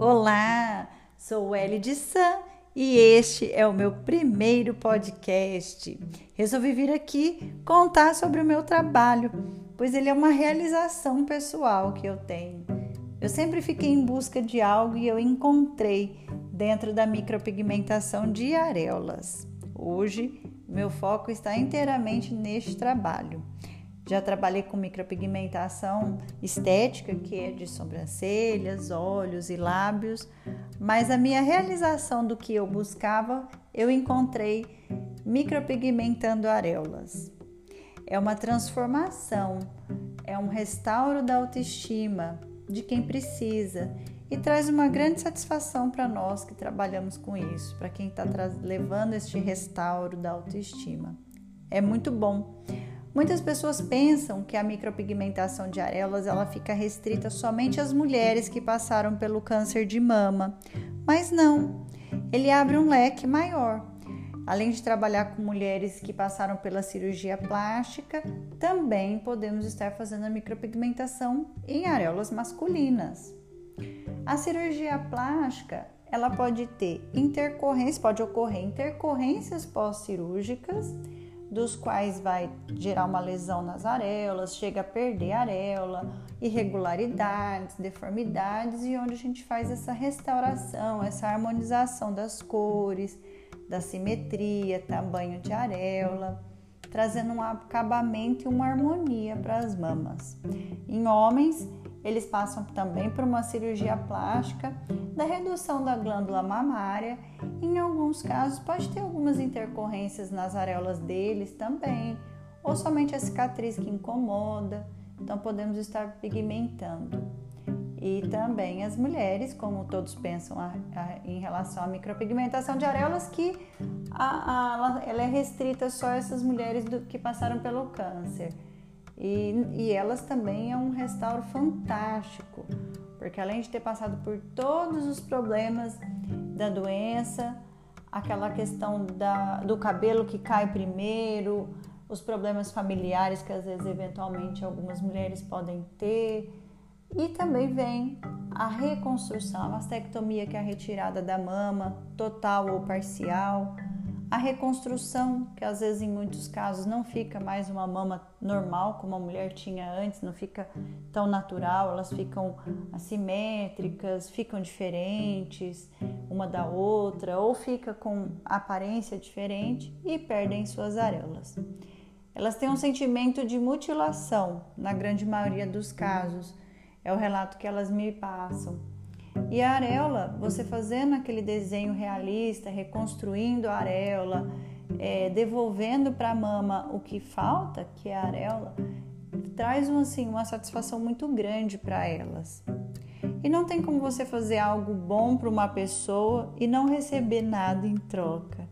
Olá, sou Ellie de Sam e este é o meu primeiro podcast. Resolvi vir aqui contar sobre o meu trabalho, pois ele é uma realização pessoal que eu tenho. Eu sempre fiquei em busca de algo e eu encontrei dentro da micropigmentação de areolas. Hoje, meu foco está inteiramente neste trabalho. Já trabalhei com micropigmentação estética, que é de sobrancelhas, olhos e lábios, mas a minha realização do que eu buscava, eu encontrei micropigmentando areolas. É uma transformação, é um restauro da autoestima de quem precisa e traz uma grande satisfação para nós que trabalhamos com isso, para quem está levando este restauro da autoestima. É muito bom Muitas pessoas pensam que a micropigmentação de areolas ela fica restrita somente às mulheres que passaram pelo câncer de mama, mas não. Ele abre um leque maior. Além de trabalhar com mulheres que passaram pela cirurgia plástica, também podemos estar fazendo a micropigmentação em areolas masculinas. A cirurgia plástica, ela pode ter intercorrências, pode ocorrer intercorrências pós-cirúrgicas dos quais vai gerar uma lesão nas areolas, chega a perder a areola, irregularidades, deformidades e onde a gente faz essa restauração, essa harmonização das cores, da simetria, tamanho de areola, trazendo um acabamento e uma harmonia para as mamas. Em homens, eles passam também por uma cirurgia plástica da redução da glândula mamária. Em alguns casos, pode ter algumas intercorrências nas areolas deles também, ou somente a cicatriz que incomoda. Então, podemos estar pigmentando. E também as mulheres, como todos pensam a, a, em relação à micropigmentação de areolas, que a, ela é restrita só a essas mulheres do, que passaram pelo câncer. E, e elas também é um restauro fantástico, porque além de ter passado por todos os problemas da doença, aquela questão da, do cabelo que cai primeiro, os problemas familiares que às vezes eventualmente algumas mulheres podem ter, e também vem a reconstrução, a mastectomia, que é a retirada da mama, total ou parcial a reconstrução, que às vezes em muitos casos não fica mais uma mama normal como a mulher tinha antes, não fica tão natural, elas ficam assimétricas, ficam diferentes uma da outra, ou fica com aparência diferente e perdem suas areolas. Elas têm um sentimento de mutilação, na grande maioria dos casos, é o relato que elas me passam e a areola, você fazendo aquele desenho realista, reconstruindo a areola, é, devolvendo para a mama o que falta, que é a areola, traz um, assim, uma satisfação muito grande para elas. E não tem como você fazer algo bom para uma pessoa e não receber nada em troca.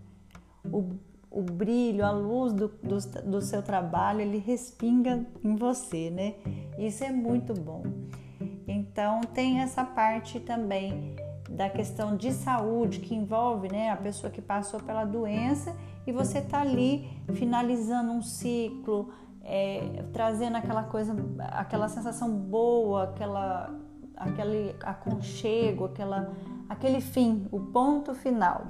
O, o brilho, a luz do, do, do seu trabalho, ele respinga em você, né? Isso é muito bom. Então tem essa parte também da questão de saúde que envolve né, a pessoa que passou pela doença e você tá ali finalizando um ciclo, é, trazendo aquela coisa, aquela sensação boa, aquela, aquele aconchego, aquela, aquele fim, o ponto final.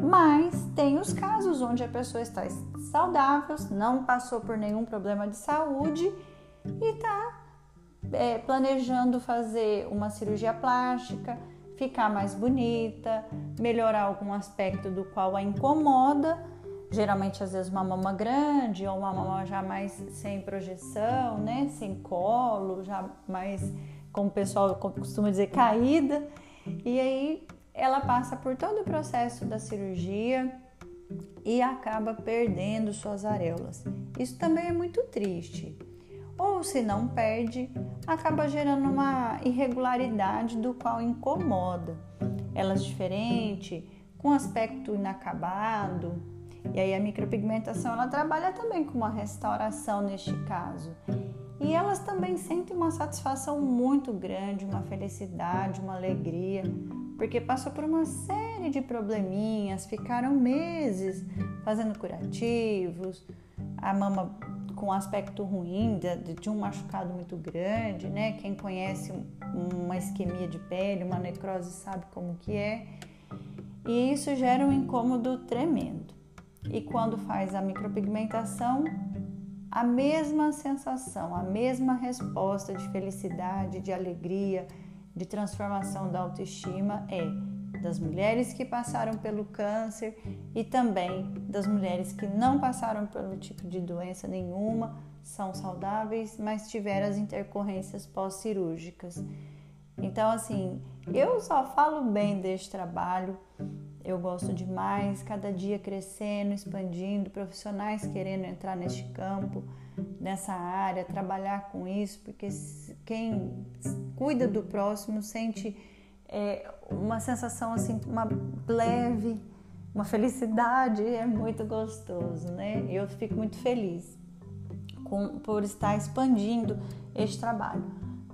Mas tem os casos onde a pessoa está saudável, não passou por nenhum problema de saúde e está é, planejando fazer uma cirurgia plástica, ficar mais bonita, melhorar algum aspecto do qual a incomoda, geralmente às vezes uma mama grande ou uma mama já mais sem projeção, né, sem colo, já mais como o pessoal costuma dizer caída. E aí ela passa por todo o processo da cirurgia e acaba perdendo suas areolas. Isso também é muito triste ou se não perde, acaba gerando uma irregularidade do qual incomoda. Elas diferente, com aspecto inacabado. E aí a micropigmentação ela trabalha também com uma restauração neste caso. E elas também sentem uma satisfação muito grande, uma felicidade, uma alegria, porque passou por uma série de probleminhas, ficaram meses fazendo curativos, a mama com aspecto ruim de, de, um machucado muito grande, né? Quem conhece uma isquemia de pele, uma necrose sabe como que é. E isso gera um incômodo tremendo. E quando faz a micropigmentação, a mesma sensação, a mesma resposta de felicidade, de alegria, de transformação da autoestima é das mulheres que passaram pelo câncer e também das mulheres que não passaram pelo tipo de doença nenhuma, são saudáveis, mas tiveram as intercorrências pós-cirúrgicas. Então, assim, eu só falo bem deste trabalho. Eu gosto demais, cada dia crescendo, expandindo, profissionais querendo entrar neste campo, nessa área, trabalhar com isso, porque quem cuida do próximo sente é, uma sensação assim, uma leve, uma felicidade, é muito gostoso, né? Eu fico muito feliz com, por estar expandindo este trabalho,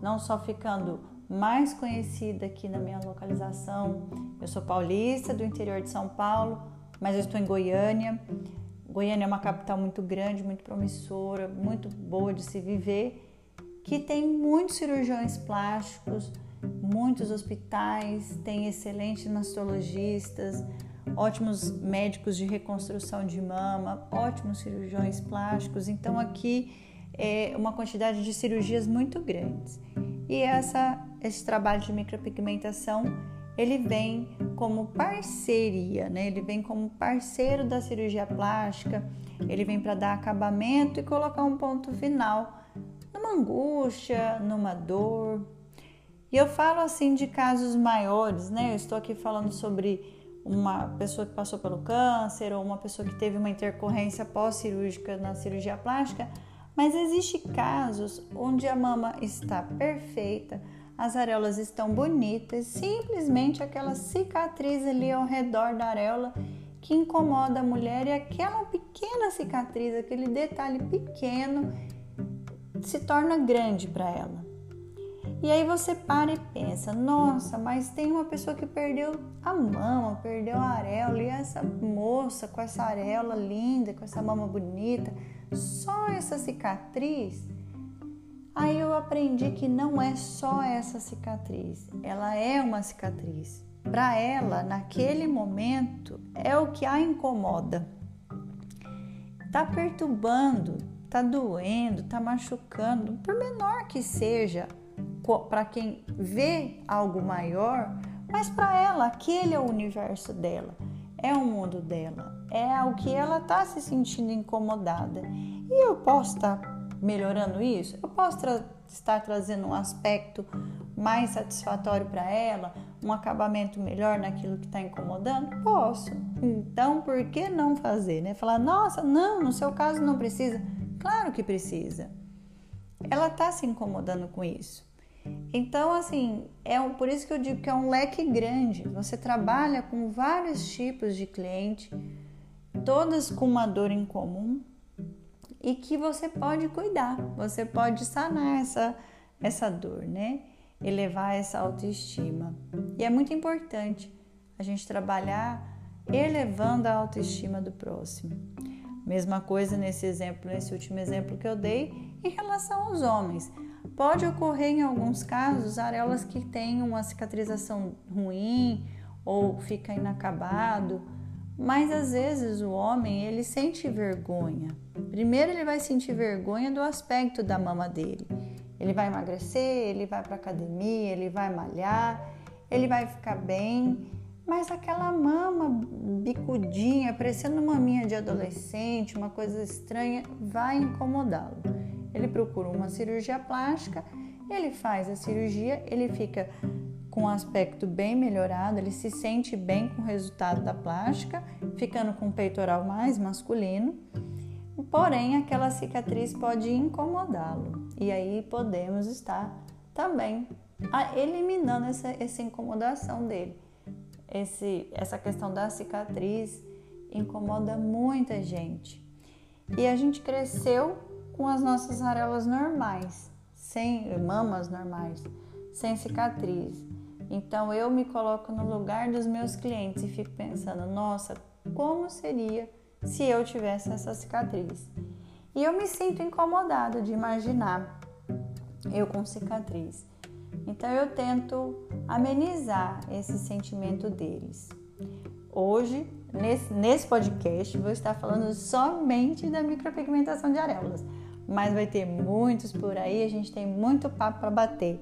não só ficando mais conhecida aqui na minha localização. Eu sou paulista do interior de São Paulo, mas eu estou em Goiânia. Goiânia é uma capital muito grande, muito promissora, muito boa de se viver, que tem muitos cirurgiões plásticos, muitos hospitais, tem excelentes mastologistas, ótimos médicos de reconstrução de mama, ótimos cirurgiões plásticos. Então aqui é uma quantidade de cirurgias muito grandes. E essa, esse trabalho de micropigmentação ele vem como parceria, né? Ele vem como parceiro da cirurgia plástica. Ele vem para dar acabamento e colocar um ponto final numa angústia, numa dor, e eu falo assim de casos maiores, né? Eu estou aqui falando sobre uma pessoa que passou pelo câncer ou uma pessoa que teve uma intercorrência pós-cirúrgica na cirurgia plástica, mas existe casos onde a mama está perfeita, as areolas estão bonitas, simplesmente aquela cicatriz ali ao redor da areola que incomoda a mulher e aquela pequena cicatriz, aquele detalhe pequeno se torna grande para ela. E aí você para e pensa: nossa, mas tem uma pessoa que perdeu a mama, perdeu a areola, e essa moça com essa areola linda, com essa mama bonita, só essa cicatriz. Aí eu aprendi que não é só essa cicatriz, ela é uma cicatriz. Para ela, naquele momento, é o que a incomoda. Tá perturbando, tá doendo, tá machucando, por menor que seja, para quem vê algo maior, mas para ela aquele é o universo dela, é o mundo dela, é o que ela está se sentindo incomodada. E eu posso estar tá melhorando isso? Eu posso tra estar trazendo um aspecto mais satisfatório para ela, um acabamento melhor naquilo que está incomodando? Posso. Então, por que não fazer, né? Falar, nossa, não, no seu caso não precisa. Claro que precisa. Ela está se incomodando com isso. Então, assim, é um, por isso que eu digo que é um leque grande. Você trabalha com vários tipos de cliente, todas com uma dor em comum e que você pode cuidar, você pode sanar essa, essa dor, né? Elevar essa autoestima. E é muito importante a gente trabalhar elevando a autoestima do próximo. Mesma coisa nesse exemplo, nesse último exemplo que eu dei em relação aos homens. Pode ocorrer em alguns casos areolas que têm uma cicatrização ruim ou fica inacabado, mas às vezes o homem ele sente vergonha. Primeiro ele vai sentir vergonha do aspecto da mama dele. Ele vai emagrecer, ele vai para academia, ele vai malhar, ele vai ficar bem, mas aquela mama bicudinha, parecendo uma maminha de adolescente, uma coisa estranha, vai incomodá-lo ele procura uma cirurgia plástica, ele faz a cirurgia, ele fica com um aspecto bem melhorado, ele se sente bem com o resultado da plástica, ficando com o peitoral mais masculino. Porém, aquela cicatriz pode incomodá-lo e aí podemos estar também eliminando essa, essa incomodação dele. Esse, essa questão da cicatriz incomoda muita gente. E a gente cresceu com as nossas areolas normais, sem mamas normais, sem cicatriz. Então eu me coloco no lugar dos meus clientes e fico pensando, nossa, como seria se eu tivesse essa cicatriz? E eu me sinto incomodada de imaginar eu com cicatriz. Então eu tento amenizar esse sentimento deles. Hoje, nesse, nesse podcast, vou estar falando somente da micropigmentação de areolas, mas vai ter muitos por aí, a gente tem muito papo para bater.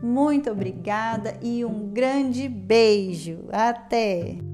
Muito obrigada e um grande beijo. Até!